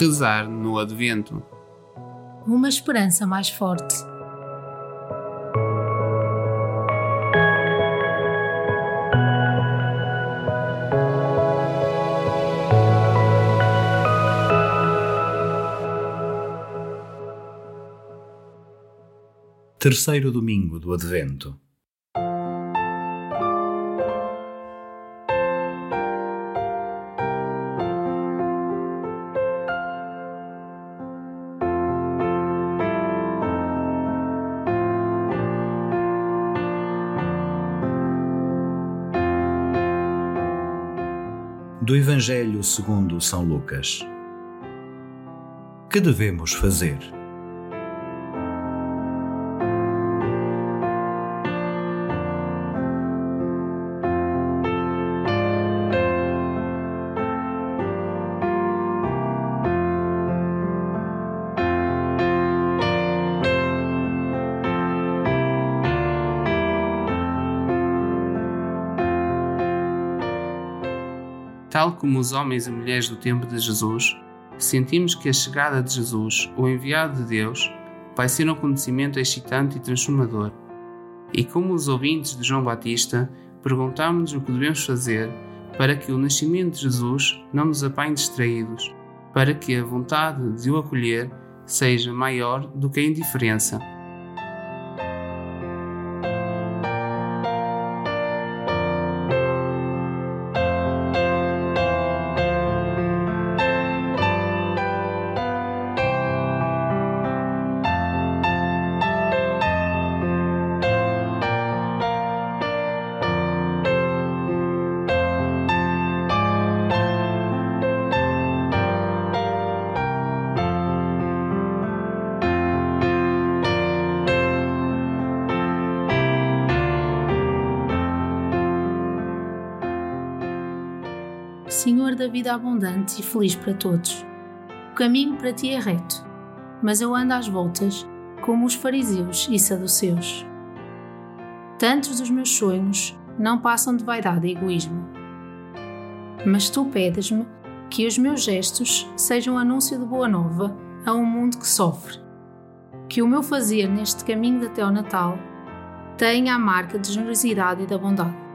Rezar no Advento. Uma esperança mais forte. Terceiro domingo do Advento. Do Evangelho segundo São Lucas. Que devemos fazer? Tal como os homens e mulheres do tempo de Jesus, sentimos que a chegada de Jesus, o enviado de Deus, vai ser um acontecimento excitante e transformador. E como os ouvintes de João Batista, perguntamos-nos o que devemos fazer para que o nascimento de Jesus não nos apanhe distraídos, para que a vontade de o acolher seja maior do que a indiferença. Senhor da vida abundante e feliz para todos. O caminho para ti é reto, mas eu ando às voltas, como os fariseus e saduceus. Tantos dos meus sonhos não passam de vaidade e egoísmo. Mas tu pedes-me que os meus gestos sejam anúncio de boa nova a um mundo que sofre. Que o meu fazer neste caminho até ao Natal tenha a marca de generosidade e da bondade